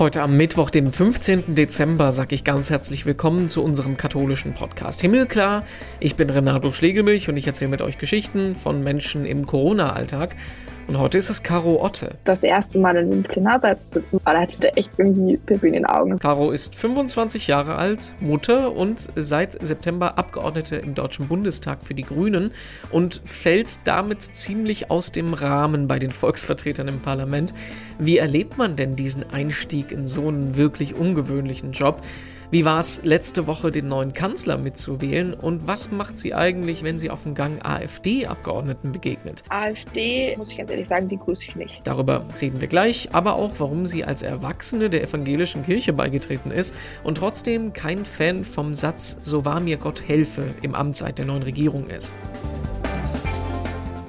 Heute am Mittwoch, dem 15. Dezember, sage ich ganz herzlich willkommen zu unserem katholischen Podcast Himmelklar. Ich bin Renato Schlegelmilch und ich erzähle mit euch Geschichten von Menschen im Corona-Alltag. Und heute ist es Caro Otte. Das erste Mal in dem Plenarsaal zu sitzen, da hatte ich da echt irgendwie Pippi in den Augen. Caro ist 25 Jahre alt, Mutter und seit September Abgeordnete im Deutschen Bundestag für die Grünen und fällt damit ziemlich aus dem Rahmen bei den Volksvertretern im Parlament. Wie erlebt man denn diesen Einstieg in so einen wirklich ungewöhnlichen Job? Wie war es letzte Woche, den neuen Kanzler mitzuwählen? Und was macht sie eigentlich, wenn sie auf dem Gang AfD-Abgeordneten begegnet? AfD, muss ich ganz ehrlich sagen, die grüße ich nicht. Darüber reden wir gleich, aber auch, warum sie als Erwachsene der evangelischen Kirche beigetreten ist und trotzdem kein Fan vom Satz So wahr mir Gott helfe im Amtszeit der neuen Regierung ist.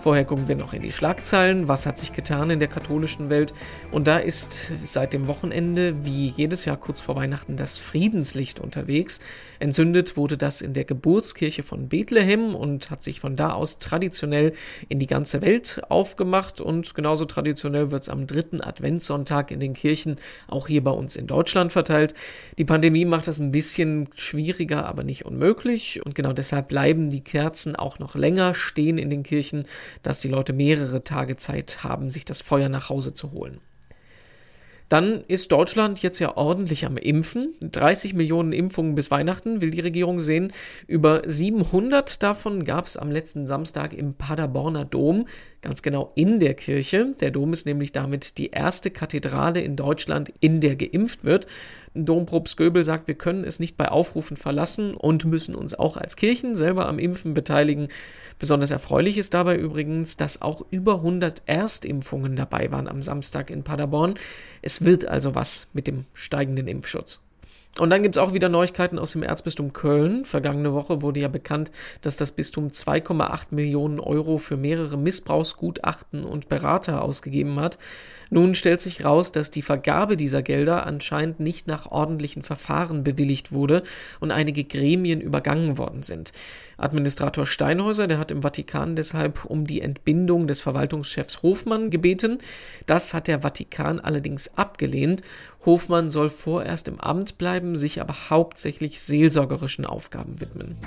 Vorher gucken wir noch in die Schlagzeilen. Was hat sich getan in der katholischen Welt? Und da ist seit dem Wochenende, wie jedes Jahr kurz vor Weihnachten, das Friedenslicht unterwegs. Entzündet wurde das in der Geburtskirche von Bethlehem und hat sich von da aus traditionell in die ganze Welt aufgemacht. Und genauso traditionell wird es am dritten Adventssonntag in den Kirchen auch hier bei uns in Deutschland verteilt. Die Pandemie macht das ein bisschen schwieriger, aber nicht unmöglich. Und genau deshalb bleiben die Kerzen auch noch länger stehen in den Kirchen dass die Leute mehrere Tage Zeit haben, sich das Feuer nach Hause zu holen. Dann ist Deutschland jetzt ja ordentlich am Impfen. 30 Millionen Impfungen bis Weihnachten will die Regierung sehen. Über 700 davon gab es am letzten Samstag im Paderborner Dom, ganz genau in der Kirche. Der Dom ist nämlich damit die erste Kathedrale in Deutschland, in der geimpft wird. Dompropst Göbel sagt, wir können es nicht bei Aufrufen verlassen und müssen uns auch als Kirchen selber am Impfen beteiligen. Besonders erfreulich ist dabei übrigens, dass auch über 100 Erstimpfungen dabei waren am Samstag in Paderborn. Es wird also was mit dem steigenden Impfschutz. Und dann gibt es auch wieder Neuigkeiten aus dem Erzbistum Köln. Vergangene Woche wurde ja bekannt, dass das Bistum 2,8 Millionen Euro für mehrere Missbrauchsgutachten und Berater ausgegeben hat. Nun stellt sich raus, dass die Vergabe dieser Gelder anscheinend nicht nach ordentlichen Verfahren bewilligt wurde und einige Gremien übergangen worden sind. Administrator Steinhäuser, der hat im Vatikan deshalb um die Entbindung des Verwaltungschefs Hofmann gebeten. Das hat der Vatikan allerdings abgelehnt. Hofmann soll vorerst im Amt bleiben, sich aber hauptsächlich seelsorgerischen Aufgaben widmen.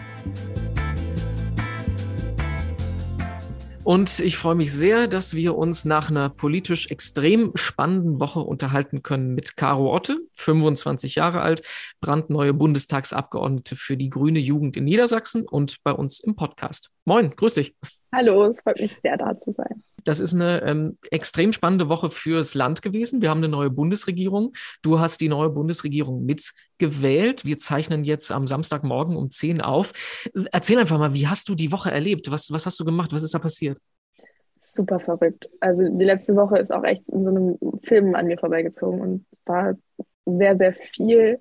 Und ich freue mich sehr, dass wir uns nach einer politisch extrem spannenden Woche unterhalten können mit Caro Otte, 25 Jahre alt, brandneue Bundestagsabgeordnete für die Grüne Jugend in Niedersachsen und bei uns im Podcast. Moin, grüß dich. Hallo, es freut mich sehr, da zu sein. Das ist eine ähm, extrem spannende Woche fürs Land gewesen. Wir haben eine neue Bundesregierung. Du hast die neue Bundesregierung mitgewählt. Wir zeichnen jetzt am Samstagmorgen um 10 auf. Erzähl einfach mal, wie hast du die Woche erlebt? Was, was hast du gemacht? Was ist da passiert? Super verrückt. Also die letzte Woche ist auch echt in so einem Film an mir vorbeigezogen und war sehr, sehr viel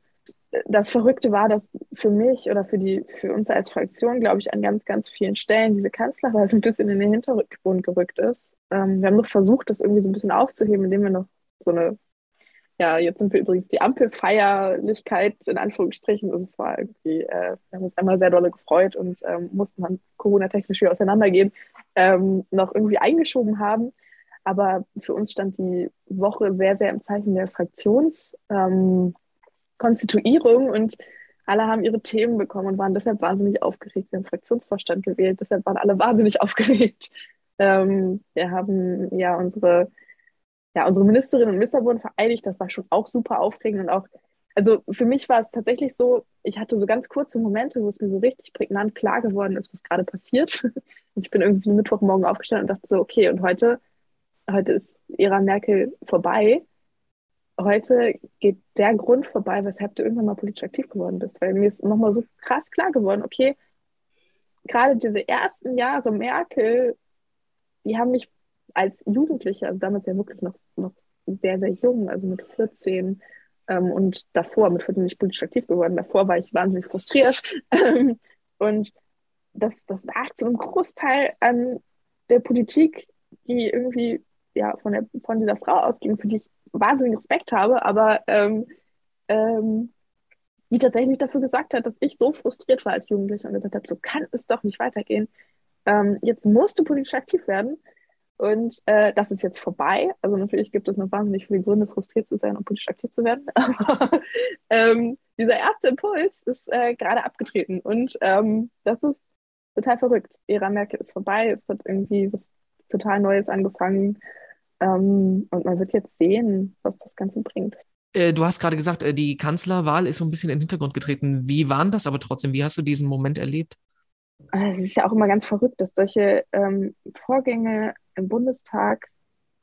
das Verrückte war, dass für mich oder für die, für uns als Fraktion, glaube ich, an ganz, ganz vielen Stellen diese Kanzlerwahl so ein bisschen in den Hintergrund gerückt ist. Ähm, wir haben noch versucht, das irgendwie so ein bisschen aufzuheben, indem wir noch so eine, ja, jetzt sind wir übrigens die Ampelfeierlichkeit in Anführungsstrichen. Und es war irgendwie, äh, wir haben uns einmal sehr dolle gefreut und ähm, mussten dann Corona-technisch wieder auseinandergehen, ähm, noch irgendwie eingeschoben haben. Aber für uns stand die Woche sehr, sehr im Zeichen der Fraktions- ähm, Konstituierung und alle haben ihre Themen bekommen und waren deshalb wahnsinnig aufgeregt. Wir haben Fraktionsvorstand gewählt, deshalb waren alle wahnsinnig aufgeregt. Ähm, wir haben ja unsere, ja unsere Ministerinnen und Minister wurden vereidigt. Das war schon auch super aufregend und auch, also für mich war es tatsächlich so, ich hatte so ganz kurze Momente, wo es mir so richtig prägnant klar geworden ist, was gerade passiert. Also ich bin irgendwie Mittwochmorgen aufgestanden und dachte so, okay, und heute, heute ist Ära Merkel vorbei heute geht der Grund vorbei, weshalb du irgendwann mal politisch aktiv geworden bist. Weil mir ist nochmal so krass klar geworden, okay, gerade diese ersten Jahre Merkel, die haben mich als Jugendliche, also damals ja wirklich noch, noch sehr, sehr jung, also mit 14 ähm, und davor, mit 14 bin ich politisch aktiv geworden, davor war ich wahnsinnig frustriert. Ähm, und das, das lag zu einem Großteil an der Politik, die irgendwie ja, von, der, von dieser Frau ausging, für die ich wahnsinnigen Respekt habe, aber ähm, ähm, die tatsächlich dafür gesagt hat, dass ich so frustriert war als Jugendliche und gesagt habe, so kann es doch nicht weitergehen. Ähm, jetzt musst du politisch aktiv werden. Und äh, das ist jetzt vorbei. Also natürlich gibt es noch wahnsinnig viele Gründe, frustriert zu sein und politisch aktiv zu werden. Aber ähm, dieser erste Impuls ist äh, gerade abgetreten. Und ähm, das ist total verrückt. Ära Merkel ist vorbei. Es hat irgendwie was total Neues angefangen. Ähm, und man wird jetzt sehen, was das Ganze bringt. Äh, du hast gerade gesagt, äh, die Kanzlerwahl ist so ein bisschen in den Hintergrund getreten. Wie waren das aber trotzdem? Wie hast du diesen Moment erlebt? Es ist ja auch immer ganz verrückt, dass solche ähm, Vorgänge im Bundestag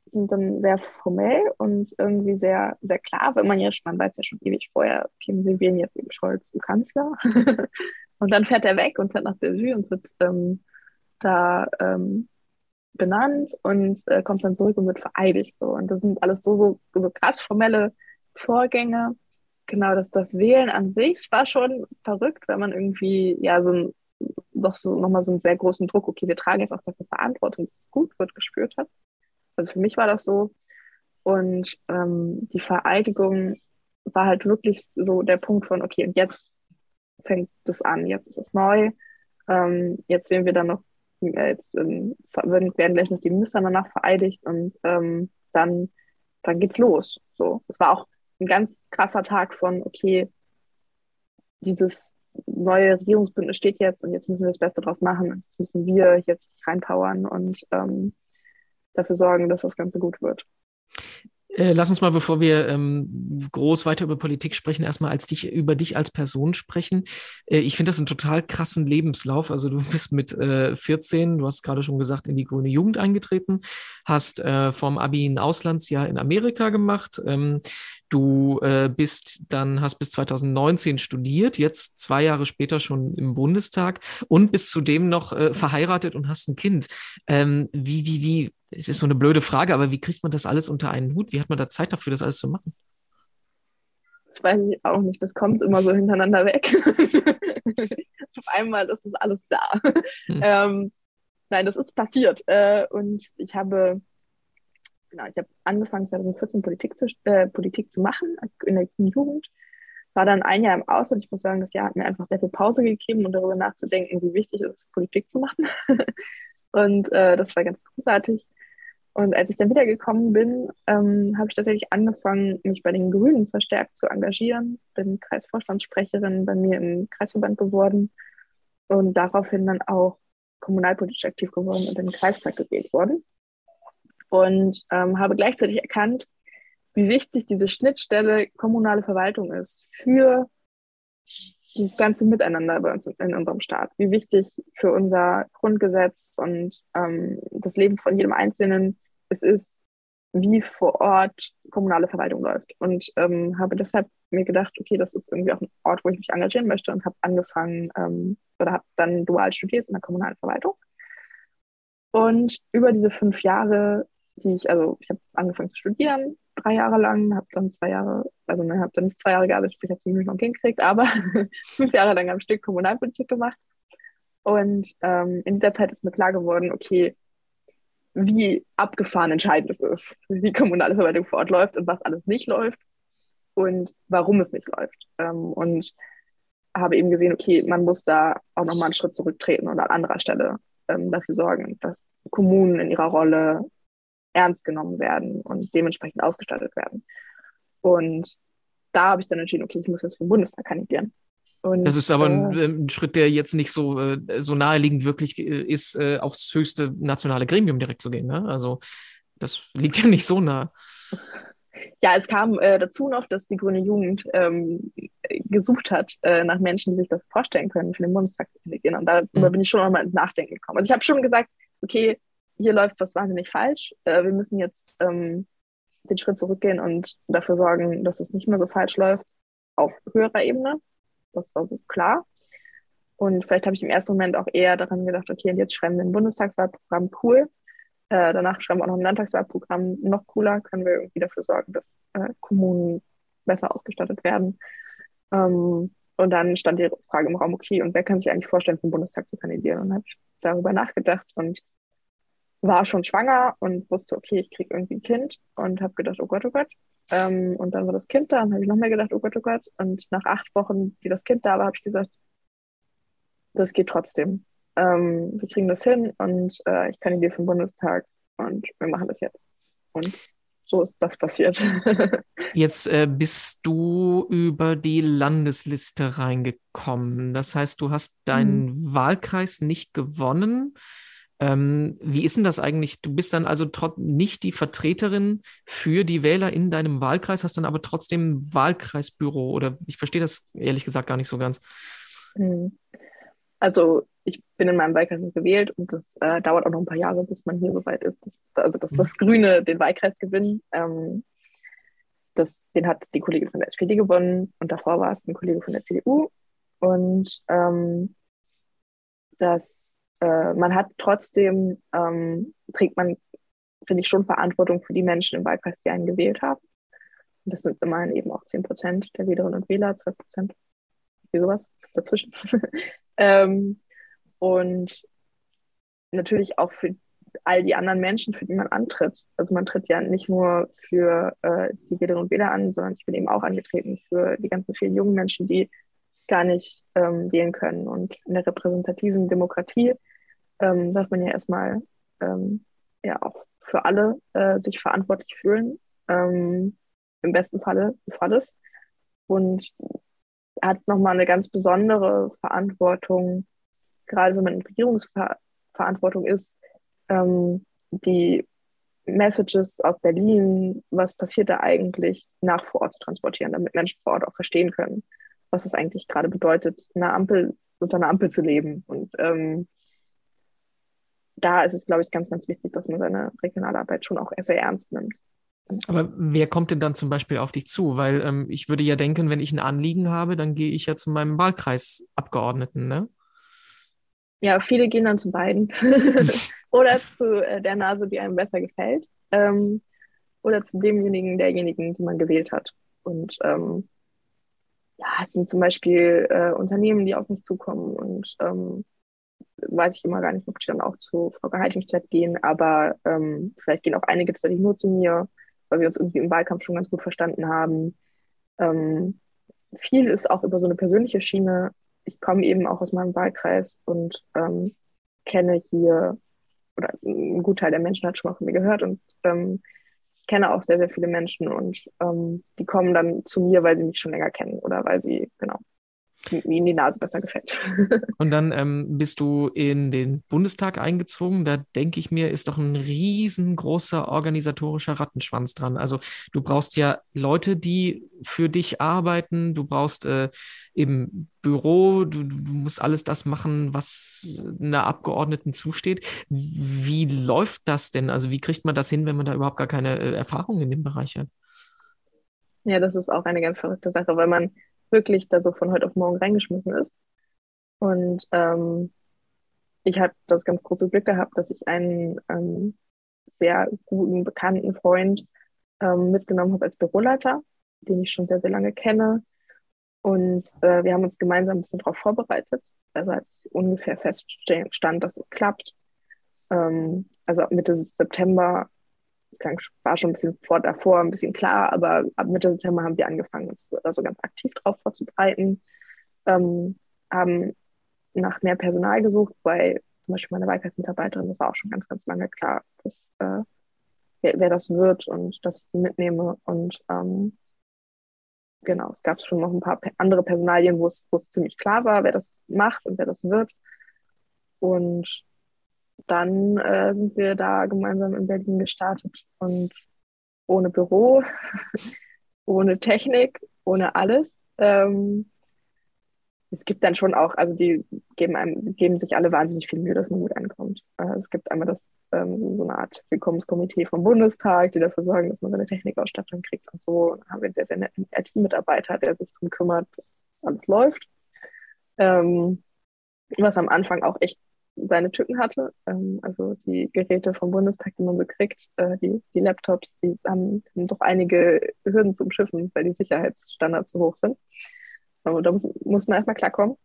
sind dann sehr formell und irgendwie sehr, sehr klar, wenn man ja, man weiß ja schon ewig vorher, okay, wir wählen jetzt eben Scholz zum Kanzler. und dann fährt er weg und fährt nach Bellevue und wird ähm, da ähm, benannt und äh, kommt dann zurück und wird vereidigt. So. Und das sind alles so, so, so krass formelle Vorgänge. Genau, das, das Wählen an sich war schon verrückt, wenn man irgendwie ja so ein doch so nochmal so einen sehr großen Druck, okay, wir tragen jetzt auch dafür Verantwortung, dass es gut wird, gespürt hat. Also für mich war das so. Und ähm, die Vereidigung war halt wirklich so der Punkt von, okay, und jetzt fängt es an, jetzt ist es neu. Ähm, jetzt werden wir dann noch, jetzt ähm, werden, werden gleich noch die Minister danach vereidigt und ähm, dann, dann geht's los. So, es war auch ein ganz krasser Tag von, okay, dieses neue Regierungsbündnis steht jetzt und jetzt müssen wir das Beste draus machen. Und jetzt müssen wir hier reinpowern und ähm, dafür sorgen, dass das Ganze gut wird. Äh, lass uns mal, bevor wir ähm, groß weiter über Politik sprechen, erstmal als dich, über dich als Person sprechen. Äh, ich finde das einen total krassen Lebenslauf. Also du bist mit äh, 14, du hast gerade schon gesagt, in die grüne Jugend eingetreten, hast äh, vom Abi ein Auslandsjahr in Amerika gemacht. Ähm, du äh, bist dann, hast bis 2019 studiert, jetzt zwei Jahre später schon im Bundestag und bist zudem noch verheiratet und hast ein Kind. Ähm, wie, wie, wie, es ist so eine blöde Frage, aber wie kriegt man das alles unter einen Hut? Wie hat man da Zeit dafür, das alles zu machen? Das weiß ich auch nicht. Das kommt immer so hintereinander weg. Auf einmal ist das alles da. Hm. Ähm, nein, das ist passiert. Äh, und ich habe, genau, ich habe angefangen 2014 Politik zu, äh, Politik zu machen, als in der Jugend. War dann ein Jahr im Ausland. Ich muss sagen, das Jahr hat mir einfach sehr viel Pause gegeben um darüber nachzudenken, wie wichtig es ist, Politik zu machen. und äh, das war ganz großartig. Und als ich dann wiedergekommen bin, ähm, habe ich tatsächlich angefangen, mich bei den Grünen verstärkt zu engagieren. Bin Kreisvorstandssprecherin bei mir im Kreisverband geworden und daraufhin dann auch kommunalpolitisch aktiv geworden und in den Kreistag gewählt worden. Und ähm, habe gleichzeitig erkannt, wie wichtig diese Schnittstelle kommunale Verwaltung ist für dieses ganze Miteinander bei uns in unserem Staat, wie wichtig für unser Grundgesetz und ähm, das Leben von jedem Einzelnen es ist, wie vor Ort kommunale Verwaltung läuft. Und ähm, habe deshalb mir gedacht, okay, das ist irgendwie auch ein Ort, wo ich mich engagieren möchte und habe angefangen ähm, oder habe dann dual studiert in der kommunalen Verwaltung. Und über diese fünf Jahre, die ich, also ich habe angefangen zu studieren, drei Jahre lang, habe dann zwei Jahre, also ne, habe dann nicht zwei Jahre gearbeitet, ich habe es nicht noch hingekriegt, aber fünf Jahre lang am Stück Kommunalpolitik gemacht. Und ähm, in dieser Zeit ist mir klar geworden, okay, wie abgefahren entscheidend es ist, wie kommunale Verwaltung vor Ort läuft und was alles nicht läuft und warum es nicht läuft. Ähm, und habe eben gesehen, okay, man muss da auch nochmal einen Schritt zurücktreten und an anderer Stelle ähm, dafür sorgen, dass Kommunen in ihrer Rolle ernst genommen werden und dementsprechend ausgestattet werden. Und da habe ich dann entschieden, okay, ich muss jetzt für den Bundestag kandidieren. Und, das ist aber ein, äh, ein, Schritt, der jetzt nicht so, äh, so naheliegend wirklich äh, ist, äh, aufs höchste nationale Gremium direkt zu gehen. Ne? Also das liegt ja nicht so nah. Ja, es kam äh, dazu noch, dass die Grüne Jugend ähm, gesucht hat äh, nach Menschen, die sich das vorstellen können, für den Bundestag zu kandidieren. Und darüber mhm. bin ich schon nochmal ins Nachdenken gekommen. Also ich habe schon gesagt, okay, hier läuft was wahnsinnig falsch. Wir müssen jetzt ähm, den Schritt zurückgehen und dafür sorgen, dass es nicht mehr so falsch läuft auf höherer Ebene. Das war so klar. Und vielleicht habe ich im ersten Moment auch eher daran gedacht, okay, und jetzt schreiben wir ein Bundestagswahlprogramm, cool. Äh, danach schreiben wir auch noch ein Landtagswahlprogramm, noch cooler, können wir irgendwie dafür sorgen, dass äh, Kommunen besser ausgestattet werden. Ähm, und dann stand die Frage im Raum, okay, und wer kann sich eigentlich vorstellen, für den Bundestag zu kandidieren? Und habe ich darüber nachgedacht und war schon schwanger und wusste, okay, ich kriege irgendwie ein Kind und habe gedacht, oh Gott, oh Gott. Ähm, und dann war das Kind da und habe ich noch mehr gedacht, oh Gott, oh Gott. Und nach acht Wochen, wie das Kind da war, habe ich gesagt, das geht trotzdem. Ähm, wir kriegen das hin und äh, ich kandidiere für den Bundestag und wir machen das jetzt. Und so ist das passiert. Jetzt äh, bist du über die Landesliste reingekommen. Das heißt, du hast deinen mhm. Wahlkreis nicht gewonnen. Ähm, wie ist denn das eigentlich? Du bist dann also nicht die Vertreterin für die Wähler in deinem Wahlkreis, hast dann aber trotzdem ein Wahlkreisbüro oder ich verstehe das ehrlich gesagt gar nicht so ganz. Mhm. Also ich bin in meinem Wahlkreis gewählt und das äh, dauert auch noch ein paar Jahre, bis man hier so weit ist, dass, also dass mhm. das Grüne den Wahlkreis gewinnt. Ähm, das, den hat die Kollegin von der SPD gewonnen und davor war es ein Kollege von der CDU. Und ähm, das, äh, man hat trotzdem, ähm, trägt man, finde ich, schon Verantwortung für die Menschen im Wahlkreis, die einen gewählt haben. Und das sind immerhin eben auch 10 Prozent der Wählerinnen und Wähler, 12 Prozent, wie sowas dazwischen. ähm, und natürlich auch für all die anderen Menschen, für die man antritt. Also man tritt ja nicht nur für äh, die Wählerinnen und Wähler an, sondern ich bin eben auch angetreten für die ganzen vielen jungen Menschen, die gar nicht ähm, wählen können. Und in der repräsentativen Demokratie ähm, darf man ja erstmal ähm, ja auch für alle äh, sich verantwortlich fühlen, ähm, im besten Falle des Falles. Und hat nochmal eine ganz besondere Verantwortung, gerade wenn man in Regierungsverantwortung ist, ähm, die Messages aus Berlin, was passiert da eigentlich, nach vor Ort zu transportieren, damit Menschen vor Ort auch verstehen können, was es eigentlich gerade bedeutet, eine Ampel, unter einer Ampel zu leben. Und ähm, da ist es, glaube ich, ganz, ganz wichtig, dass man seine regionale Arbeit schon auch sehr ernst nimmt. Aber wer kommt denn dann zum Beispiel auf dich zu? Weil ähm, ich würde ja denken, wenn ich ein Anliegen habe, dann gehe ich ja zu meinem Wahlkreisabgeordneten, ne? Ja, viele gehen dann zu beiden. oder zu äh, der Nase, die einem besser gefällt. Ähm, oder zu demjenigen, derjenigen, die man gewählt hat. Und ähm, ja, es sind zum Beispiel äh, Unternehmen, die auf mich zukommen und ähm, weiß ich immer gar nicht, ob die dann auch zu Frau Gehaltingstadt gehen, aber ähm, vielleicht gehen auch einige tatsächlich nur zu mir, weil wir uns irgendwie im Wahlkampf schon ganz gut verstanden haben. Ähm, viel ist auch über so eine persönliche Schiene. Ich komme eben auch aus meinem Wahlkreis und ähm, kenne hier, oder ein Gutteil der Menschen hat schon mal von mir gehört und ähm, ich kenne auch sehr, sehr viele Menschen und ähm, die kommen dann zu mir, weil sie mich schon länger kennen oder weil sie, genau, ihnen die Nase besser gefällt. Und dann ähm, bist du in den Bundestag eingezogen. Da denke ich mir, ist doch ein riesengroßer organisatorischer Rattenschwanz dran. Also du brauchst ja Leute, die für dich arbeiten. Du brauchst äh, eben Büro. Du, du, musst alles das machen, was einer Abgeordneten zusteht. Wie läuft das denn? Also wie kriegt man das hin, wenn man da überhaupt gar keine äh, Erfahrung in dem Bereich hat? Ja, das ist auch eine ganz verrückte Sache, weil man wirklich da so von heute auf morgen reingeschmissen ist. Und ähm, ich habe das ganz große Glück gehabt, dass ich einen ähm, sehr guten, bekannten Freund ähm, mitgenommen habe als Büroleiter, den ich schon sehr, sehr lange kenne. Und äh, wir haben uns gemeinsam ein bisschen darauf vorbereitet. Also als ungefähr feststand, dass es klappt. Ähm, also Mitte September war schon ein bisschen vor davor ein bisschen klar, aber ab Mitte September haben wir angefangen, uns also ganz aktiv darauf vorzubereiten, ähm, haben nach mehr Personal gesucht, weil zum Beispiel meine Wahlkreismitarbeiterin, das war auch schon ganz, ganz lange klar, dass, äh, wer, wer, das wird und dass ich die mitnehme. Und ähm, genau, es gab schon noch ein paar andere Personalien, wo es ziemlich klar war, wer das macht und wer das wird. Und dann äh, sind wir da gemeinsam in Berlin gestartet und ohne Büro, ohne Technik, ohne alles. Ähm, es gibt dann schon auch, also die geben einem, geben sich alle wahnsinnig viel Mühe, dass man gut ankommt. Äh, es gibt einmal das, ähm, so eine Art Willkommenskomitee vom Bundestag, die dafür sorgen, dass man seine Technikausstattung kriegt und so. Dann haben wir einen sehr, sehr netten IT-Mitarbeiter, der sich darum kümmert, dass, alles läuft. Ähm, was am Anfang auch echt seine Tücken hatte. Ähm, also die Geräte vom Bundestag, die man so kriegt, äh, die, die Laptops, die haben, haben, doch einige Hürden zum Schiffen, weil die Sicherheitsstandards zu hoch sind. Aber da muss, muss man erstmal klarkommen.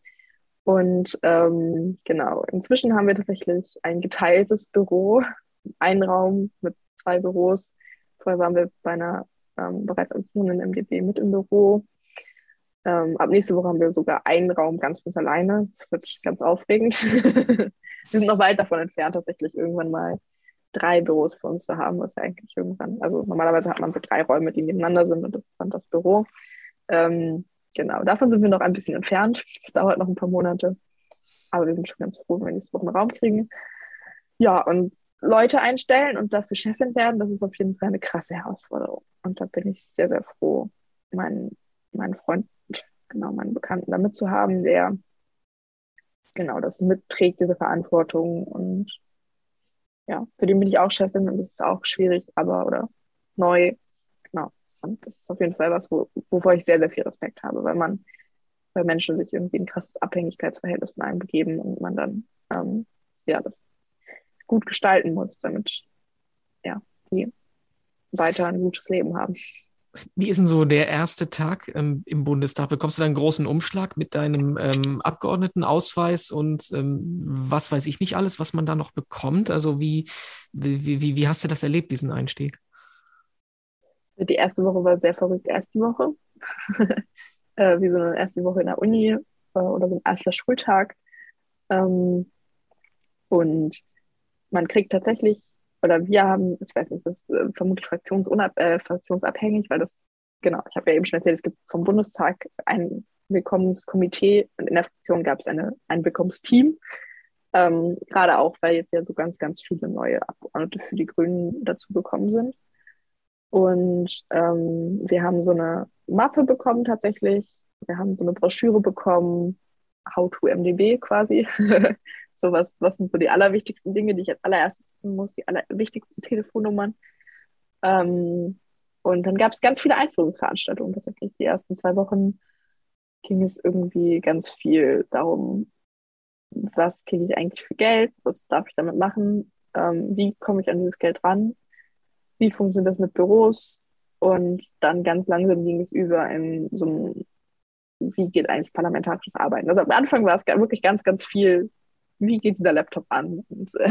Und ähm, genau, inzwischen haben wir tatsächlich ein geteiltes Büro, einen Raum mit zwei Büros. Vorher waren wir bei einer ähm, bereits amtierenden MDB mit im Büro. Ähm, ab nächste Woche haben wir sogar einen Raum ganz uns alleine. Das wird ganz aufregend. wir sind noch weit davon entfernt, tatsächlich irgendwann mal drei Büros für uns zu haben, was ja eigentlich irgendwann, also normalerweise hat man so drei Räume, die nebeneinander sind und das ist dann das Büro. Ähm, genau, davon sind wir noch ein bisschen entfernt. Das dauert noch ein paar Monate. Aber wir sind schon ganz froh, wenn wir nächste Woche einen Raum kriegen. Ja, und Leute einstellen und dafür Chefin werden, das ist auf jeden Fall eine krasse Herausforderung. Und da bin ich sehr, sehr froh, meinen, meinen Freund, genau, meinen Bekannten damit zu haben, der genau das mitträgt, diese Verantwortung. Und ja, für den bin ich auch Chefin und das ist auch schwierig, aber oder neu. Genau. Und das ist auf jeden Fall was, wo, wovor ich sehr, sehr viel Respekt habe, weil man, weil Menschen sich irgendwie ein krasses Abhängigkeitsverhältnis von einem begeben und man dann ähm, ja das gut gestalten muss, damit ja, die weiter ein gutes Leben haben. Wie ist denn so der erste Tag ähm, im Bundestag? Bekommst du da einen großen Umschlag mit deinem ähm, Abgeordnetenausweis und ähm, was weiß ich nicht alles, was man da noch bekommt? Also wie, wie, wie, wie hast du das erlebt, diesen Einstieg? Die erste Woche war sehr verrückt, erste Woche. äh, wie so eine erste Woche in der Uni äh, oder so ein erster Schultag. Ähm, und man kriegt tatsächlich, oder wir haben, ich weiß nicht, das ist äh, vermutlich fraktionsunab äh, fraktionsabhängig, weil das, genau, ich habe ja eben schon erzählt, es gibt vom Bundestag ein Willkommenskomitee und in der Fraktion gab es ein Willkommensteam. Ähm, gerade auch, weil jetzt ja so ganz, ganz viele neue Abgeordnete für die Grünen dazu gekommen sind. Und ähm, wir haben so eine Mappe bekommen tatsächlich. Wir haben so eine Broschüre bekommen, How to MDB quasi, So, was, was sind so die allerwichtigsten Dinge, die ich als allererstes wissen muss, die allerwichtigsten Telefonnummern. Ähm, und dann gab es ganz viele Einführungsveranstaltungen tatsächlich. Die ersten zwei Wochen ging es irgendwie ganz viel darum, was kriege ich eigentlich für Geld, was darf ich damit machen, ähm, wie komme ich an dieses Geld ran, wie funktioniert das mit Büros und dann ganz langsam ging es über in so ein, wie geht eigentlich parlamentarisches Arbeiten. Also am Anfang war es wirklich ganz, ganz viel wie geht dieser Laptop an und äh,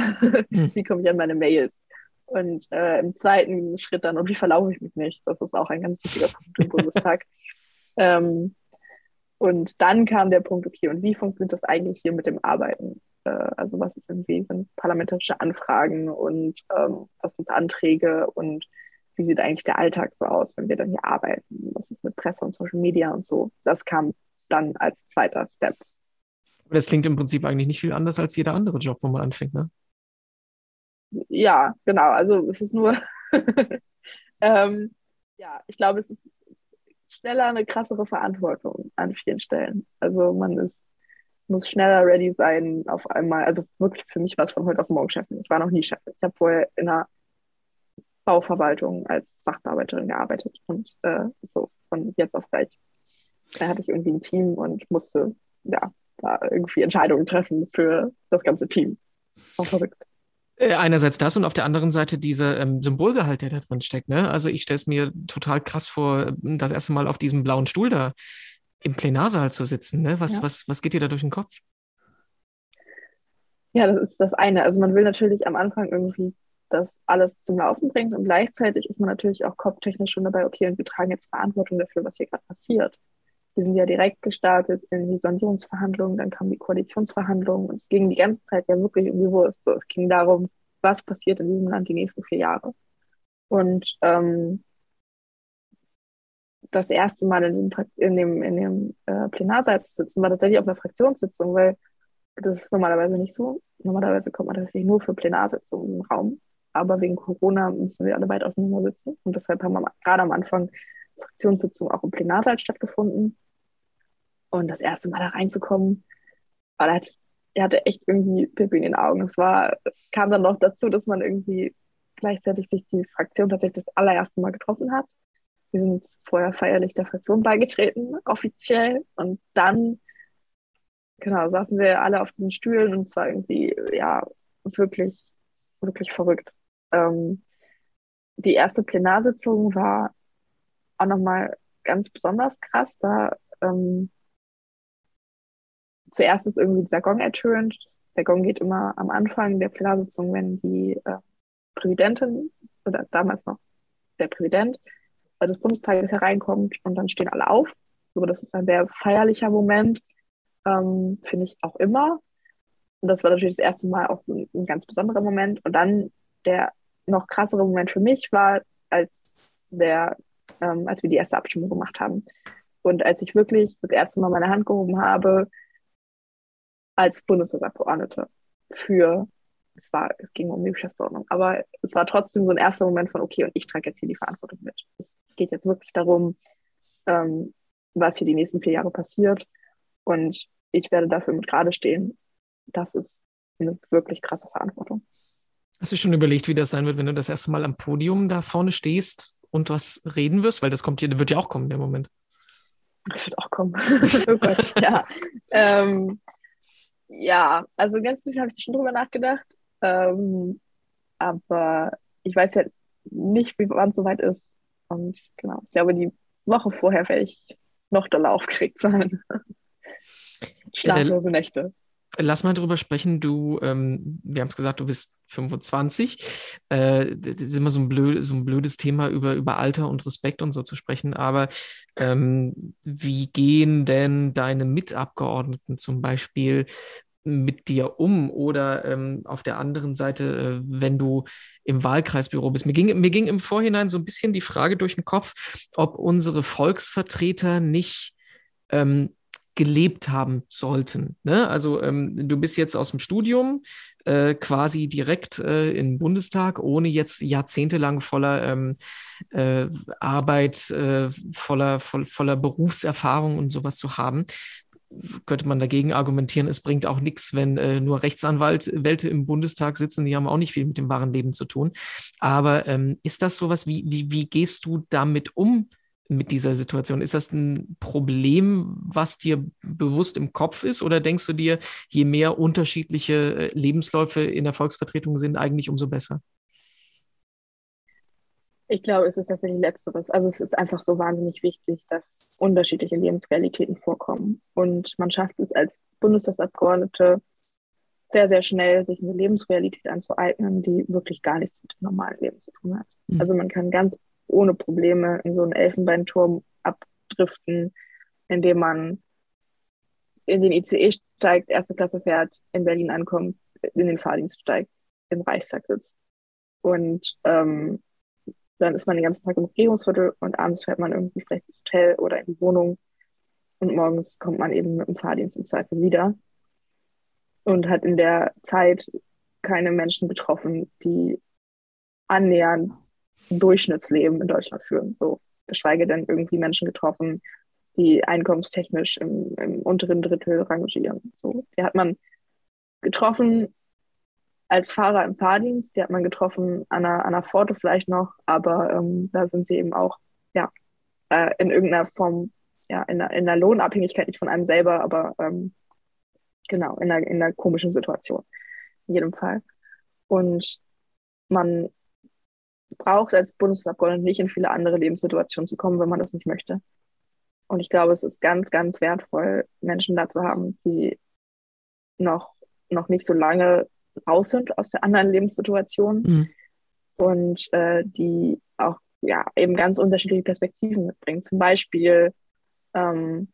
hm. wie komme ich an meine Mails. Und äh, im zweiten Schritt dann, und wie verlaufe ich mich nicht? Das ist auch ein ganz wichtiger Punkt im Bundestag. ähm, und dann kam der Punkt, okay, und wie funktioniert das eigentlich hier mit dem Arbeiten? Äh, also was ist irgendwie sind parlamentarische Anfragen und ähm, was sind Anträge und wie sieht eigentlich der Alltag so aus, wenn wir dann hier arbeiten? Was ist mit Presse und Social Media und so? Das kam dann als zweiter Step. Das klingt im Prinzip eigentlich nicht viel anders als jeder andere Job, wo man anfängt, ne? Ja, genau. Also es ist nur, ähm, ja, ich glaube, es ist schneller eine krassere Verantwortung an vielen Stellen. Also man ist, muss schneller ready sein auf einmal. Also wirklich für mich war es von heute auf morgen Chefin. Ich war noch nie Chefin. Ich habe vorher in einer Bauverwaltung als Sachbearbeiterin gearbeitet und äh, so von jetzt auf gleich. Da hatte ich irgendwie ein Team und musste ja da irgendwie Entscheidungen treffen für das ganze Team. Auch verrückt. Äh, einerseits das und auf der anderen Seite dieser ähm, Symbolgehalt, der da drin steckt. Ne? Also ich stelle es mir total krass vor, das erste Mal auf diesem blauen Stuhl da im Plenarsaal zu sitzen. Ne? Was, ja. was, was geht dir da durch den Kopf? Ja, das ist das eine. Also man will natürlich am Anfang irgendwie das alles zum Laufen bringen und gleichzeitig ist man natürlich auch kopftechnisch schon dabei, okay, und wir tragen jetzt Verantwortung dafür, was hier gerade passiert. Wir sind ja direkt gestartet in die Sondierungsverhandlungen, dann kamen die Koalitionsverhandlungen und es ging die ganze Zeit ja wirklich um die Wurst. So, es ging darum, was passiert in diesem Land die nächsten vier Jahre. Und ähm, das erste Mal in dem, in dem, in dem äh, Plenarsaal zu sitzen, war tatsächlich auf einer Fraktionssitzung, weil das ist normalerweise nicht so. Normalerweise kommt man tatsächlich nur für Plenarsitzungen im Raum. Aber wegen Corona müssen wir alle weit auseinander sitzen. Und deshalb haben wir gerade am Anfang Fraktionssitzungen auch im Plenarsaal stattgefunden. Und das erste Mal da reinzukommen, war, da hatte ich, er hatte echt irgendwie Pippi in den Augen. Es war, kam dann noch dazu, dass man irgendwie gleichzeitig sich die Fraktion tatsächlich das allererste Mal getroffen hat. Wir sind vorher feierlich der Fraktion beigetreten, offiziell. Und dann, genau, saßen wir alle auf diesen Stühlen und es war irgendwie, ja, wirklich, wirklich verrückt. Ähm, die erste Plenarsitzung war auch nochmal ganz besonders krass. Da ähm, zuerst ist irgendwie dieser Gong ertönt. Der Gong geht immer am Anfang der Plenarsitzung, wenn die äh, Präsidentin oder damals noch der Präsident äh, des Bundestages hereinkommt und dann stehen alle auf. So, das ist ein sehr feierlicher Moment, ähm, finde ich auch immer. Und das war natürlich das erste Mal auch ein, ein ganz besonderer Moment. Und dann der noch krassere Moment für mich war, als der, ähm, als wir die erste Abstimmung gemacht haben. Und als ich wirklich das erste Mal meine Hand gehoben habe als Bundestagsabgeordnete für, es war, es ging um die Geschäftsordnung, aber es war trotzdem so ein erster Moment von, okay, und ich trage jetzt hier die Verantwortung mit. Es geht jetzt wirklich darum, ähm, was hier die nächsten vier Jahre passiert. Und ich werde dafür mit gerade stehen. Das ist eine wirklich krasse Verantwortung. Hast du schon überlegt, wie das sein wird, wenn du das erste Mal am Podium da vorne stehst und was reden wirst? Weil das kommt hier, wird ja auch kommen, der Moment. Das wird auch kommen. oh Gott, ja. Ähm, ja, also ganz bisschen habe ich schon drüber nachgedacht. Ähm, aber ich weiß ja nicht, wie wann es soweit ist. Und genau, ich glaube, die Woche vorher werde ich noch doller aufgeregt sein. Schlaflose Nächte. Lass mal drüber sprechen. Du, ähm, wir haben es gesagt, du bist 25. Äh, das ist immer so ein, blöd, so ein blödes Thema, über, über Alter und Respekt und so zu sprechen. Aber ähm, wie gehen denn deine Mitabgeordneten zum Beispiel mit dir um? Oder ähm, auf der anderen Seite, äh, wenn du im Wahlkreisbüro bist. Mir ging, mir ging im Vorhinein so ein bisschen die Frage durch den Kopf, ob unsere Volksvertreter nicht ähm, gelebt haben sollten. Ne? Also ähm, du bist jetzt aus dem Studium äh, quasi direkt äh, im Bundestag, ohne jetzt jahrzehntelang voller ähm, äh, Arbeit, äh, voller, voll, voller Berufserfahrung und sowas zu haben könnte man dagegen argumentieren, es bringt auch nichts, wenn äh, nur Rechtsanwälte im Bundestag sitzen, die haben auch nicht viel mit dem wahren Leben zu tun. Aber ähm, ist das sowas, wie, wie, wie gehst du damit um mit dieser Situation? Ist das ein Problem, was dir bewusst im Kopf ist? Oder denkst du dir, je mehr unterschiedliche äh, Lebensläufe in der Volksvertretung sind, eigentlich umso besser? Ich glaube, es ist tatsächlich Letzteres. Also es ist einfach so wahnsinnig wichtig, dass unterschiedliche Lebensrealitäten vorkommen. Und man schafft es als Bundestagsabgeordnete sehr, sehr schnell, sich eine Lebensrealität anzueignen, die wirklich gar nichts mit dem normalen Leben zu tun hat. Mhm. Also man kann ganz ohne Probleme in so einen Elfenbeinturm abdriften, indem man in den ICE steigt, erste Klasse fährt, in Berlin ankommt, in den Fahrdienst steigt, im Reichstag sitzt. Und ähm, dann ist man den ganzen Tag im Regierungsviertel und abends fährt man irgendwie vielleicht ins Hotel oder in die Wohnung und morgens kommt man eben mit dem Fahrdienst im Zweifel wieder und hat in der Zeit keine Menschen betroffen, die annähernd Durchschnittsleben in Deutschland führen. So, geschweige denn irgendwie Menschen getroffen, die einkommenstechnisch im, im unteren Drittel rangieren. So, die hat man getroffen als Fahrer im Fahrdienst, die hat man getroffen an einer, an einer Pforte vielleicht noch, aber ähm, da sind sie eben auch ja, äh, in irgendeiner Form, ja, in einer, in einer Lohnabhängigkeit, nicht von einem selber, aber ähm, genau, in einer, in einer komischen Situation. In jedem Fall. Und man braucht als Bundestagsabgeordneter nicht in viele andere Lebenssituationen zu kommen, wenn man das nicht möchte. Und ich glaube, es ist ganz, ganz wertvoll, Menschen da zu haben, die noch, noch nicht so lange raus sind aus der anderen Lebenssituation mhm. und äh, die auch ja eben ganz unterschiedliche Perspektiven mitbringen. Zum Beispiel ähm,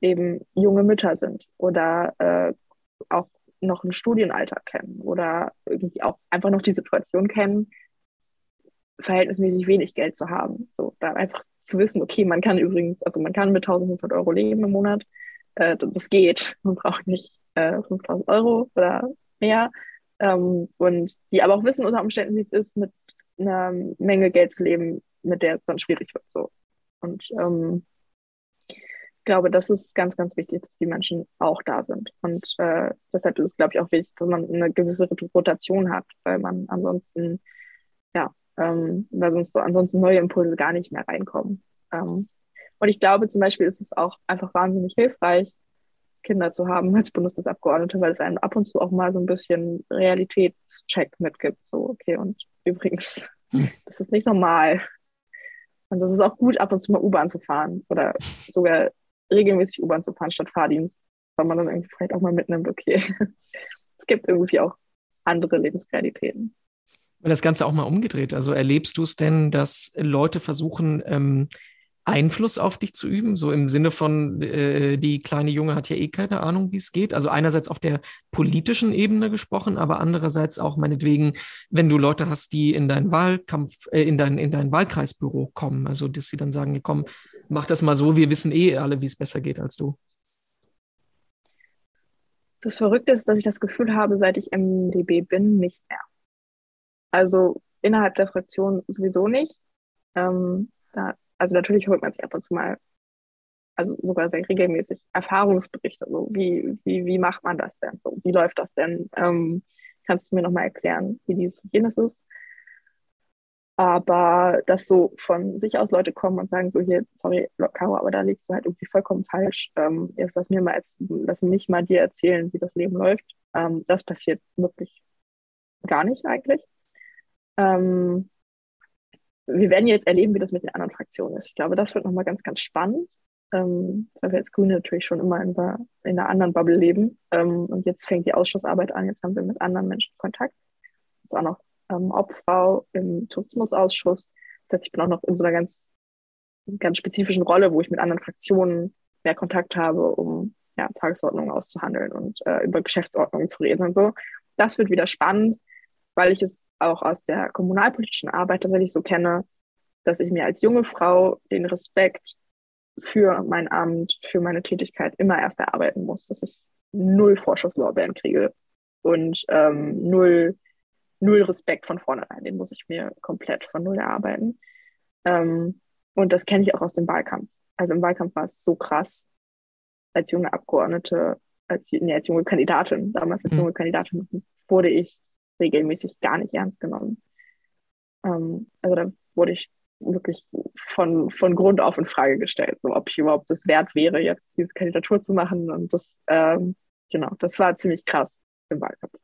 eben junge Mütter sind oder äh, auch noch ein Studienalter kennen oder irgendwie auch einfach noch die Situation kennen, verhältnismäßig wenig Geld zu haben. So, da einfach zu wissen, okay, man kann übrigens, also man kann mit 1500 Euro leben im Monat. Äh, das geht. Man braucht nicht äh, 5000 Euro oder mehr. Ähm, und die aber auch wissen unter Umständen, wie es ist, mit einer Menge Geld zu leben, mit der es dann schwierig wird. So. Und ähm, ich glaube, das ist ganz, ganz wichtig, dass die Menschen auch da sind. Und äh, deshalb ist es, glaube ich, auch wichtig, dass man eine gewisse Rotation hat, weil man ansonsten, ja, ähm, weil sonst so ansonsten neue Impulse gar nicht mehr reinkommen. Ähm, und ich glaube zum Beispiel ist es auch einfach wahnsinnig hilfreich, Kinder zu haben als Bundestagsabgeordnete, weil es einem ab und zu auch mal so ein bisschen Realitätscheck mitgibt. So, okay, und übrigens, das ist nicht normal. Und das ist auch gut, ab und zu mal U-Bahn zu fahren oder sogar regelmäßig U-Bahn zu fahren statt Fahrdienst, weil man dann irgendwie vielleicht auch mal mitnimmt, okay, es gibt irgendwie auch andere Lebensrealitäten. Das Ganze auch mal umgedreht. Also erlebst du es denn, dass Leute versuchen, ähm, Einfluss auf dich zu üben? So im Sinne von, äh, die kleine Junge hat ja eh keine Ahnung, wie es geht. Also einerseits auf der politischen Ebene gesprochen, aber andererseits auch meinetwegen, wenn du Leute hast, die in dein Wahlkampf, äh, in dein, in dein Wahlkreisbüro kommen. Also, dass sie dann sagen, komm, mach das mal so, wir wissen eh alle, wie es besser geht als du. Das Verrückte ist, dass ich das Gefühl habe, seit ich MDB bin, nicht mehr. Also innerhalb der Fraktion sowieso nicht. Ähm, da, also natürlich holt man sich ab und zu mal, also sogar sehr regelmäßig Erfahrungsberichte. So, wie, wie, wie macht man das denn? So, wie läuft das denn? Ähm, kannst du mir nochmal erklären, wie dies und jenes ist? Aber dass so von sich aus Leute kommen und sagen, so hier, sorry, Caro, aber da liegst du halt irgendwie vollkommen falsch. Ähm, jetzt lass mir mal, lass mich mal dir erzählen, wie das Leben läuft. Ähm, das passiert wirklich gar nicht eigentlich. Ähm, wir werden jetzt erleben, wie das mit den anderen Fraktionen ist. Ich glaube, das wird nochmal ganz, ganz spannend, ähm, weil wir als Grüne natürlich schon immer in, dieser, in einer anderen Bubble leben. Ähm, und jetzt fängt die Ausschussarbeit an, jetzt haben wir mit anderen Menschen Kontakt. Ist auch noch ähm, Obfrau im Tourismusausschuss. Das heißt, ich bin auch noch in so einer ganz, ganz spezifischen Rolle, wo ich mit anderen Fraktionen mehr Kontakt habe, um ja, Tagesordnungen auszuhandeln und äh, über Geschäftsordnungen zu reden und so. Das wird wieder spannend, weil ich es auch aus der kommunalpolitischen Arbeit tatsächlich so kenne, dass ich mir als junge Frau den Respekt für mein Amt, für meine Tätigkeit immer erst erarbeiten muss, dass ich null Vorschusslorbeeren kriege und ähm, null null Respekt von vornherein. Den muss ich mir komplett von null erarbeiten. Ähm, und das kenne ich auch aus dem Wahlkampf. Also im Wahlkampf war es so krass, als junge Abgeordnete, als, nee, als junge Kandidatin, damals als mhm. junge Kandidatin, wurde ich regelmäßig gar nicht ernst genommen. Ähm, also da wurde ich wirklich von, von Grund auf in Frage gestellt, so ob ich überhaupt das wert wäre, jetzt diese Kandidatur zu machen. Und das, ähm, genau, das war ziemlich krass im Wahlkampf.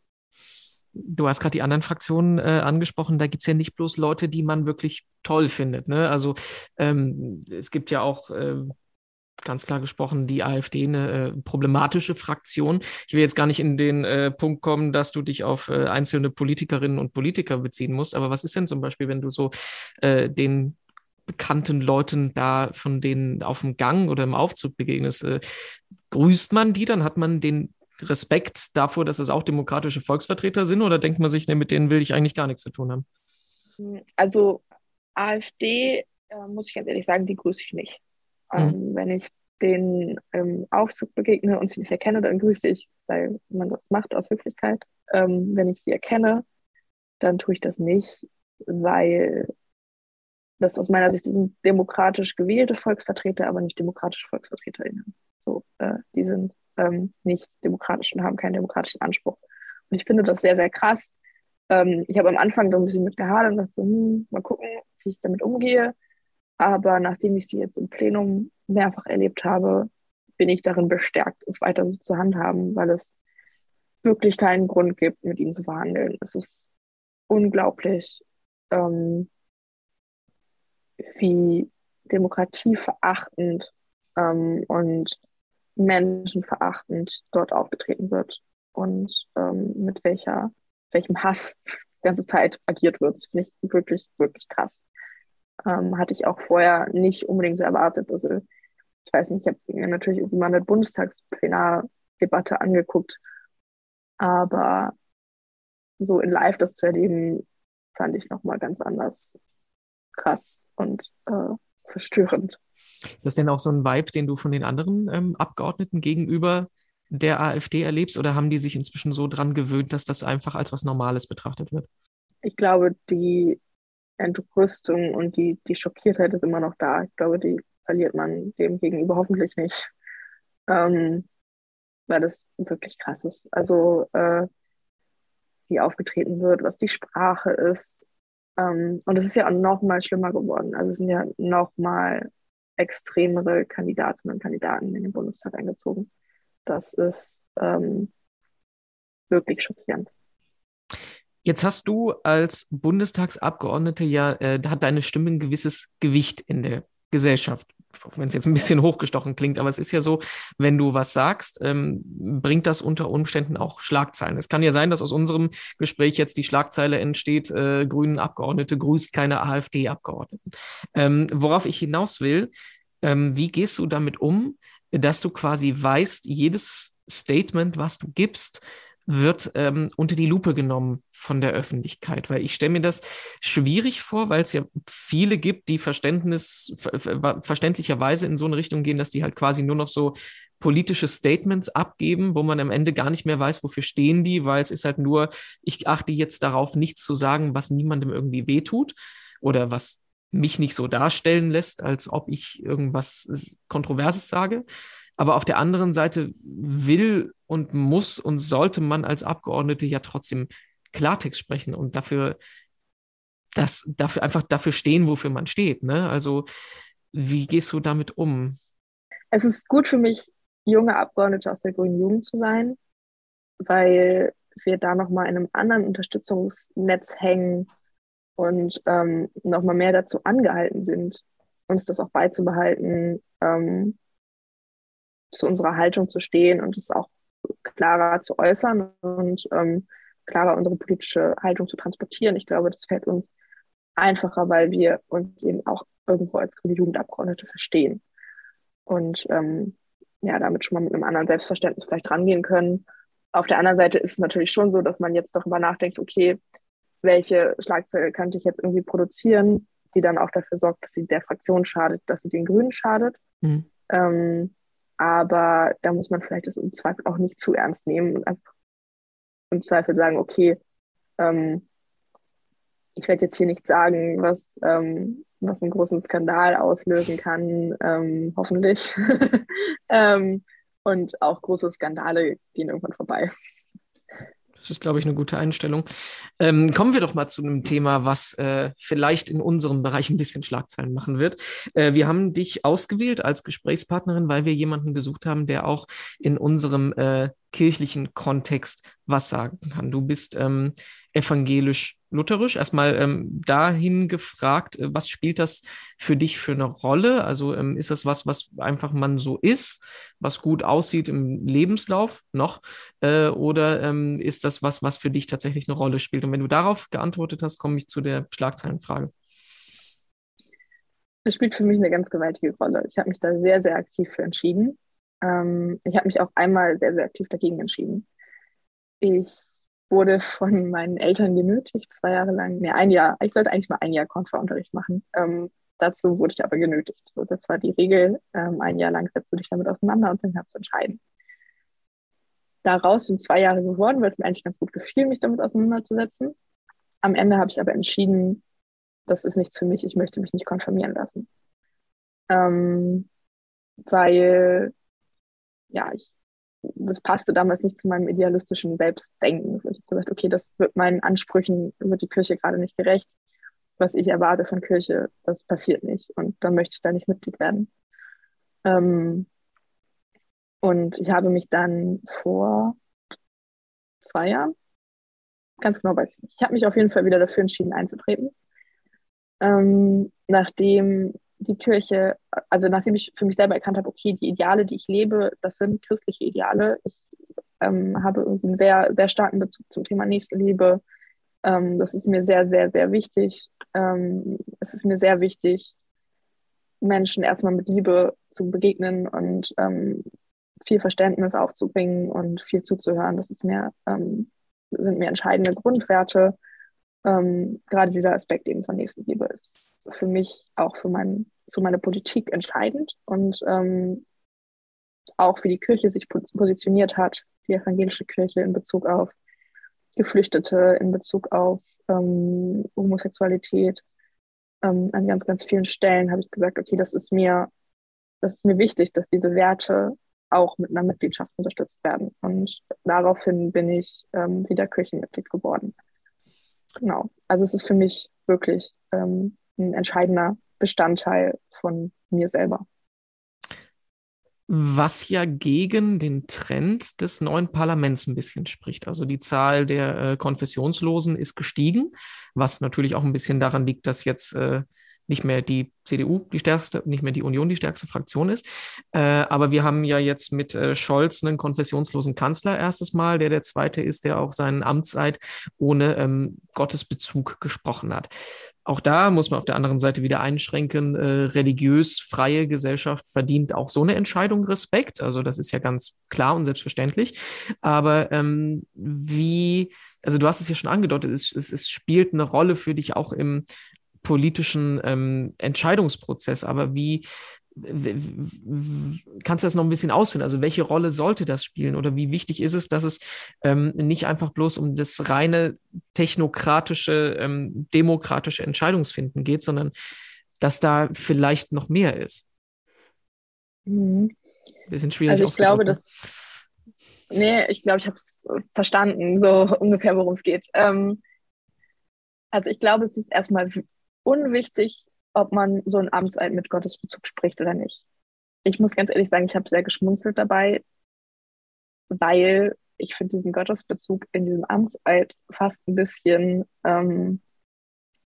Du hast gerade die anderen Fraktionen äh, angesprochen. Da gibt es ja nicht bloß Leute, die man wirklich toll findet. Ne? Also ähm, es gibt ja auch äh, ganz klar gesprochen die AfD eine äh, problematische Fraktion. Ich will jetzt gar nicht in den äh, Punkt kommen, dass du dich auf äh, einzelne Politikerinnen und Politiker beziehen musst. Aber was ist denn zum Beispiel, wenn du so äh, den bekannten Leuten da von denen auf dem Gang oder im Aufzug begegnest? grüßt man die? Dann hat man den Respekt davor, dass es auch demokratische Volksvertreter sind oder denkt man sich, ne, mit denen will ich eigentlich gar nichts zu tun haben? Also AfD, äh, muss ich ganz ehrlich sagen, die grüße ich nicht. Mhm. Ähm, wenn ich den im Aufzug begegne und sie nicht erkenne, dann grüße ich, weil man das macht aus Höflichkeit. Ähm, wenn ich sie erkenne, dann tue ich das nicht, weil das aus meiner Sicht sind demokratisch gewählte Volksvertreter, aber nicht demokratische VolksvertreterInnen. So, äh, die sind ähm, nicht demokratisch und haben keinen demokratischen Anspruch. Und ich finde das sehr, sehr krass. Ähm, ich habe am Anfang da ein bisschen mit gehadert und dachte so, hm, mal gucken, wie ich damit umgehe. Aber nachdem ich sie jetzt im Plenum mehrfach erlebt habe, bin ich darin bestärkt, es weiter so zu handhaben, weil es wirklich keinen Grund gibt, mit ihnen zu verhandeln. Es ist unglaublich, ähm, wie demokratieverachtend ähm, und menschenverachtend dort aufgetreten wird und ähm, mit welcher, welchem Hass die ganze Zeit agiert wird. Das finde ich wirklich, wirklich krass. Ähm, hatte ich auch vorher nicht unbedingt so erwartet. Also ich weiß nicht, ich habe mir natürlich irgendwie mal eine Bundestagsplenardebatte angeguckt, aber so in Live das zu erleben, fand ich nochmal ganz anders krass und äh, verstörend. Ist das denn auch so ein Vibe, den du von den anderen ähm, Abgeordneten gegenüber der AfD erlebst oder haben die sich inzwischen so dran gewöhnt, dass das einfach als was Normales betrachtet wird? Ich glaube, die Entrüstung und die, die Schockiertheit ist immer noch da. Ich glaube, die verliert man dem gegenüber hoffentlich nicht, ähm, weil das wirklich krass ist. Also, äh, wie aufgetreten wird, was die Sprache ist. Ähm, und es ist ja auch noch mal schlimmer geworden. Also es sind ja noch mal extremere Kandidatinnen und Kandidaten in den Bundestag eingezogen. Das ist ähm, wirklich schockierend. Jetzt hast du als Bundestagsabgeordnete ja, äh, hat deine Stimme ein gewisses Gewicht in der Gesellschaft. wenn es jetzt ein bisschen hochgestochen klingt, aber es ist ja so, wenn du was sagst, ähm, bringt das unter Umständen auch Schlagzeilen. Es kann ja sein, dass aus unserem Gespräch jetzt die Schlagzeile entsteht, äh, Grünen Abgeordnete grüßt keine AfD-Abgeordneten. Ähm, worauf ich hinaus will, ähm, wie gehst du damit um, dass du quasi weißt, jedes Statement, was du gibst, wird ähm, unter die Lupe genommen von der Öffentlichkeit, weil ich stelle mir das schwierig vor, weil es ja viele gibt, die Verständnis, ver verständlicherweise in so eine Richtung gehen, dass die halt quasi nur noch so politische Statements abgeben, wo man am Ende gar nicht mehr weiß, wofür stehen die, weil es ist halt nur, ich achte jetzt darauf, nichts zu sagen, was niemandem irgendwie wehtut oder was mich nicht so darstellen lässt, als ob ich irgendwas Kontroverses sage. Aber auf der anderen Seite will und muss und sollte man als Abgeordnete ja trotzdem Klartext sprechen und dafür, das, dafür einfach dafür stehen, wofür man steht. Ne? Also wie gehst du damit um? Es ist gut für mich, junge Abgeordnete aus der Grünen Jugend zu sein, weil wir da nochmal in einem anderen Unterstützungsnetz hängen und ähm, nochmal mehr dazu angehalten sind, uns das auch beizubehalten, ähm, zu unserer Haltung zu stehen und es auch klarer zu äußern und ähm, klarer unsere politische Haltung zu transportieren. Ich glaube, das fällt uns einfacher, weil wir uns eben auch irgendwo als grüne Jugendabgeordnete verstehen und ähm, ja, damit schon mal mit einem anderen Selbstverständnis vielleicht rangehen können. Auf der anderen Seite ist es natürlich schon so, dass man jetzt darüber nachdenkt, okay, welche Schlagzeile könnte ich jetzt irgendwie produzieren, die dann auch dafür sorgt, dass sie der Fraktion schadet, dass sie den Grünen schadet. Mhm. Ähm, aber da muss man vielleicht das im Zweifel auch nicht zu ernst nehmen und einfach im Zweifel sagen, okay, ähm, ich werde jetzt hier nicht sagen, was, ähm, was einen großen Skandal auslösen kann, ähm, hoffentlich. Ähm, und auch große Skandale gehen irgendwann vorbei. Das ist, glaube ich, eine gute Einstellung. Ähm, kommen wir doch mal zu einem Thema, was äh, vielleicht in unserem Bereich ein bisschen Schlagzeilen machen wird. Äh, wir haben dich ausgewählt als Gesprächspartnerin, weil wir jemanden gesucht haben, der auch in unserem äh, kirchlichen Kontext was sagen kann. Du bist ähm, evangelisch-lutherisch. Erstmal ähm, dahin gefragt, äh, was spielt das für dich für eine Rolle? Also ähm, ist das was, was einfach man so ist, was gut aussieht im Lebenslauf noch? Äh, oder ähm, ist das was, was für dich tatsächlich eine Rolle spielt? Und wenn du darauf geantwortet hast, komme ich zu der Schlagzeilenfrage. Es spielt für mich eine ganz gewaltige Rolle. Ich habe mich da sehr, sehr aktiv für entschieden. Ähm, ich habe mich auch einmal sehr, sehr aktiv dagegen entschieden. Ich wurde von meinen Eltern genötigt, zwei Jahre lang, nee, ein Jahr, ich sollte eigentlich nur ein Jahr Kontraunterricht machen. Ähm, dazu wurde ich aber genötigt. So, das war die Regel. Ähm, ein Jahr lang setzt du dich damit auseinander und dann kannst du entscheiden. Daraus sind zwei Jahre geworden, weil es mir eigentlich ganz gut gefiel, mich damit auseinanderzusetzen. Am Ende habe ich aber entschieden, das ist nichts für mich, ich möchte mich nicht konfirmieren lassen. Ähm, weil ja, ich, das passte damals nicht zu meinem idealistischen Selbstdenken. Also ich habe gesagt, okay, das wird meinen Ansprüchen, wird die Kirche gerade nicht gerecht. Was ich erwarte von Kirche, das passiert nicht. Und dann möchte ich da nicht Mitglied werden. Ähm, und ich habe mich dann vor zwei Jahren, ganz genau weiß ich nicht, ich habe mich auf jeden Fall wieder dafür entschieden einzutreten. Ähm, nachdem die Kirche, also nachdem ich für mich selber erkannt habe, okay, die Ideale, die ich lebe, das sind christliche Ideale. Ich ähm, habe irgendwie einen sehr, sehr starken Bezug zum Thema Nächstenliebe. Ähm, das ist mir sehr, sehr, sehr wichtig. Ähm, es ist mir sehr wichtig, Menschen erstmal mit Liebe zu begegnen und ähm, viel Verständnis aufzubringen und viel zuzuhören. Das ist mir, ähm, sind mir entscheidende Grundwerte. Ähm, gerade dieser Aspekt eben von Nächstenliebe ist für mich auch für, mein, für meine Politik entscheidend und ähm, auch wie die Kirche sich positioniert hat, die evangelische Kirche in Bezug auf Geflüchtete, in Bezug auf ähm, Homosexualität. Ähm, an ganz, ganz vielen Stellen habe ich gesagt, okay, das ist mir, das ist mir wichtig, dass diese Werte auch mit einer Mitgliedschaft unterstützt werden. Und daraufhin bin ich ähm, wieder Kirchenmitglied geworden. Genau. Also es ist für mich wirklich ähm, ein entscheidender Bestandteil von mir selber. Was ja gegen den Trend des neuen Parlaments ein bisschen spricht. Also die Zahl der äh, Konfessionslosen ist gestiegen, was natürlich auch ein bisschen daran liegt, dass jetzt äh, nicht mehr die CDU die stärkste, nicht mehr die Union die stärkste Fraktion ist. Äh, aber wir haben ja jetzt mit äh, Scholz einen konfessionslosen Kanzler erstes Mal, der der zweite ist, der auch seinen Amtszeit ohne ähm, Gottesbezug gesprochen hat. Auch da muss man auf der anderen Seite wieder einschränken, äh, religiös freie Gesellschaft verdient auch so eine Entscheidung Respekt. Also das ist ja ganz klar und selbstverständlich. Aber ähm, wie, also du hast es ja schon angedeutet, es, es, es spielt eine Rolle für dich auch im politischen ähm, Entscheidungsprozess. Aber wie, kannst du das noch ein bisschen ausführen? Also welche Rolle sollte das spielen oder wie wichtig ist es, dass es ähm, nicht einfach bloß um das reine technokratische, ähm, demokratische Entscheidungsfinden geht, sondern dass da vielleicht noch mehr ist? Mhm. Bisschen schwierig. Also ich glaube, ne? dass nee, ich glaube, ich habe es verstanden, so ungefähr, worum es geht. Ähm, also ich glaube, es ist erstmal unwichtig, ob man so ein Amtseid mit Gottesbezug spricht oder nicht. Ich muss ganz ehrlich sagen, ich habe sehr geschmunzelt dabei, weil ich finde diesen Gottesbezug in diesem Amtseid fast ein bisschen, ähm,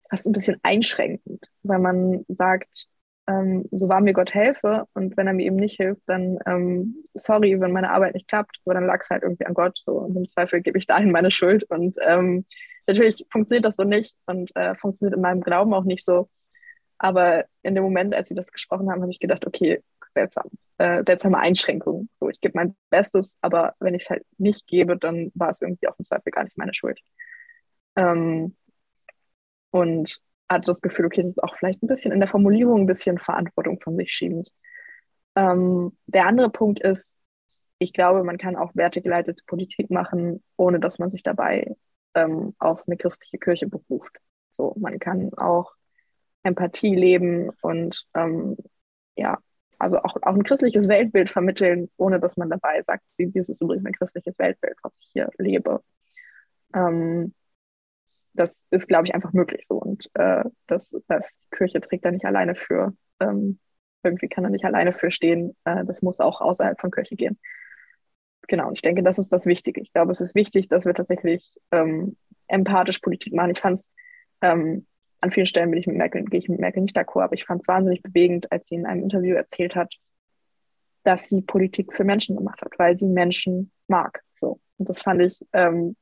fast ein bisschen einschränkend, weil man sagt, ähm, so wahr mir Gott helfe und wenn er mir eben nicht hilft, dann ähm, sorry, wenn meine Arbeit nicht klappt, aber dann lag es halt irgendwie an Gott so und im Zweifel gebe ich dahin meine Schuld und ähm, natürlich funktioniert das so nicht und äh, funktioniert in meinem Glauben auch nicht so. Aber in dem Moment, als sie das gesprochen haben, habe ich gedacht, okay, seltsam, äh, seltsame Einschränkung. So, ich gebe mein Bestes, aber wenn ich es halt nicht gebe, dann war es irgendwie auch im Zweifel gar nicht meine Schuld. Ähm, und hatte das Gefühl, okay, das ist auch vielleicht ein bisschen in der Formulierung ein bisschen Verantwortung von sich schiebend. Ähm, der andere Punkt ist, ich glaube, man kann auch wertegeleitete Politik machen, ohne dass man sich dabei ähm, auf eine christliche Kirche beruft. So, man kann auch Empathie leben und ähm, ja, also auch, auch ein christliches Weltbild vermitteln, ohne dass man dabei sagt, dieses ist übrigens ein christliches Weltbild, was ich hier lebe. Ähm, das ist, glaube ich, einfach möglich so. Und äh, das, das die Kirche trägt da nicht alleine für. Ähm, irgendwie kann er nicht alleine für stehen. Äh, das muss auch außerhalb von Kirche gehen. Genau, ich denke, das ist das Wichtige. Ich glaube, es ist wichtig, dass wir tatsächlich ähm, empathisch Politik machen. Ich fand es ähm, an vielen Stellen bin ich mit Merkel, gehe ich mit Merkel nicht d'accord, aber ich fand es wahnsinnig bewegend, als sie in einem Interview erzählt hat, dass sie Politik für Menschen gemacht hat, weil sie Menschen mag. So. Und das fand ich ähm,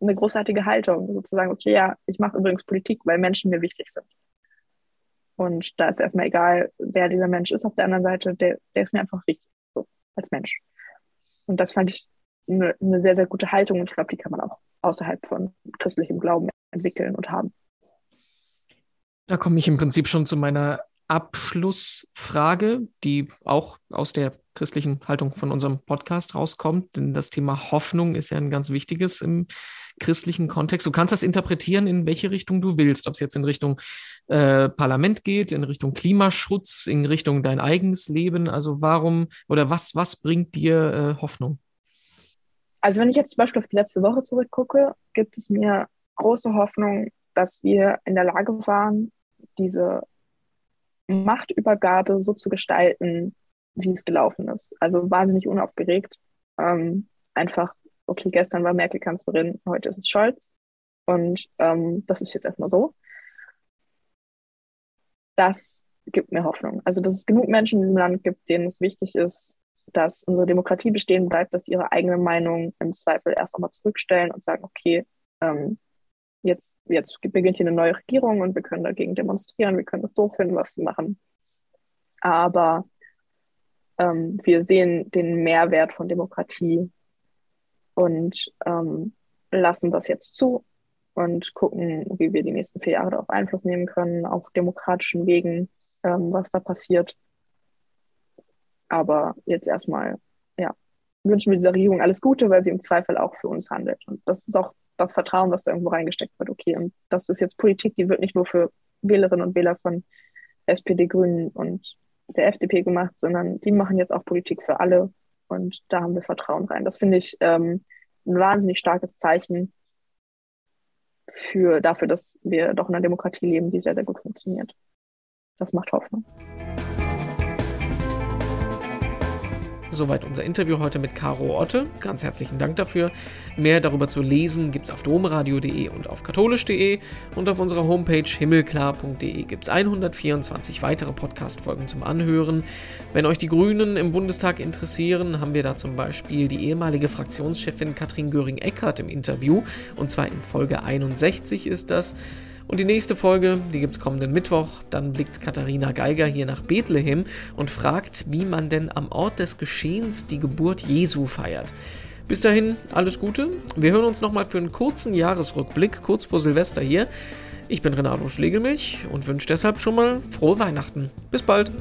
eine großartige Haltung, sozusagen, okay, ja, ich mache übrigens Politik, weil Menschen mir wichtig sind. Und da ist erstmal egal, wer dieser Mensch ist auf der anderen Seite, der, der ist mir einfach wichtig, so, als Mensch. Und das fand ich eine, eine sehr, sehr gute Haltung und ich glaube, die kann man auch außerhalb von christlichem Glauben entwickeln und haben. Da komme ich im Prinzip schon zu meiner Abschlussfrage, die auch aus der christlichen Haltung von unserem Podcast rauskommt. Denn das Thema Hoffnung ist ja ein ganz wichtiges im christlichen Kontext. Du kannst das interpretieren, in welche Richtung du willst. Ob es jetzt in Richtung äh, Parlament geht, in Richtung Klimaschutz, in Richtung dein eigenes Leben. Also warum oder was, was bringt dir äh, Hoffnung? Also wenn ich jetzt zum Beispiel auf die letzte Woche zurückgucke, gibt es mir große Hoffnung, dass wir in der Lage waren, diese Machtübergabe so zu gestalten, wie es gelaufen ist. Also wahnsinnig unaufgeregt. Ähm, einfach, okay, gestern war Merkel Kanzlerin, heute ist es Scholz. Und ähm, das ist jetzt erstmal so. Das gibt mir Hoffnung. Also, dass es genug Menschen in diesem Land gibt, denen es wichtig ist, dass unsere Demokratie bestehen bleibt, dass sie ihre eigene Meinung im Zweifel erst einmal zurückstellen und sagen, okay, ähm, jetzt, jetzt beginnt hier eine neue Regierung und wir können dagegen demonstrieren, wir können es doof finden, was sie machen. Aber ähm, wir sehen den Mehrwert von Demokratie und ähm, lassen das jetzt zu und gucken, wie wir die nächsten vier Jahre darauf Einfluss nehmen können, auf demokratischen Wegen, ähm, was da passiert. Aber jetzt erstmal, ja, wünschen wir dieser Regierung alles Gute, weil sie im Zweifel auch für uns handelt. Und das ist auch das Vertrauen, was da irgendwo reingesteckt wird, okay. Und das ist jetzt Politik, die wird nicht nur für Wählerinnen und Wähler von SPD, Grünen und der FDP gemacht, sondern die machen jetzt auch Politik für alle. Und da haben wir Vertrauen rein. Das finde ich ähm, ein wahnsinnig starkes Zeichen für, dafür, dass wir doch in einer Demokratie leben, die sehr, sehr gut funktioniert. Das macht Hoffnung. Soweit unser Interview heute mit Caro Otte. Ganz herzlichen Dank dafür. Mehr darüber zu lesen gibt es auf domradio.de und auf katholisch.de und auf unserer Homepage himmelklar.de gibt es 124 weitere Podcast-Folgen zum Anhören. Wenn euch die Grünen im Bundestag interessieren, haben wir da zum Beispiel die ehemalige Fraktionschefin Katrin Göring-Eckardt im Interview und zwar in Folge 61 ist das. Und die nächste Folge, die gibt es kommenden Mittwoch. Dann blickt Katharina Geiger hier nach Bethlehem und fragt, wie man denn am Ort des Geschehens die Geburt Jesu feiert. Bis dahin, alles Gute. Wir hören uns nochmal für einen kurzen Jahresrückblick, kurz vor Silvester hier. Ich bin Renato Schlegelmilch und wünsche deshalb schon mal frohe Weihnachten. Bis bald.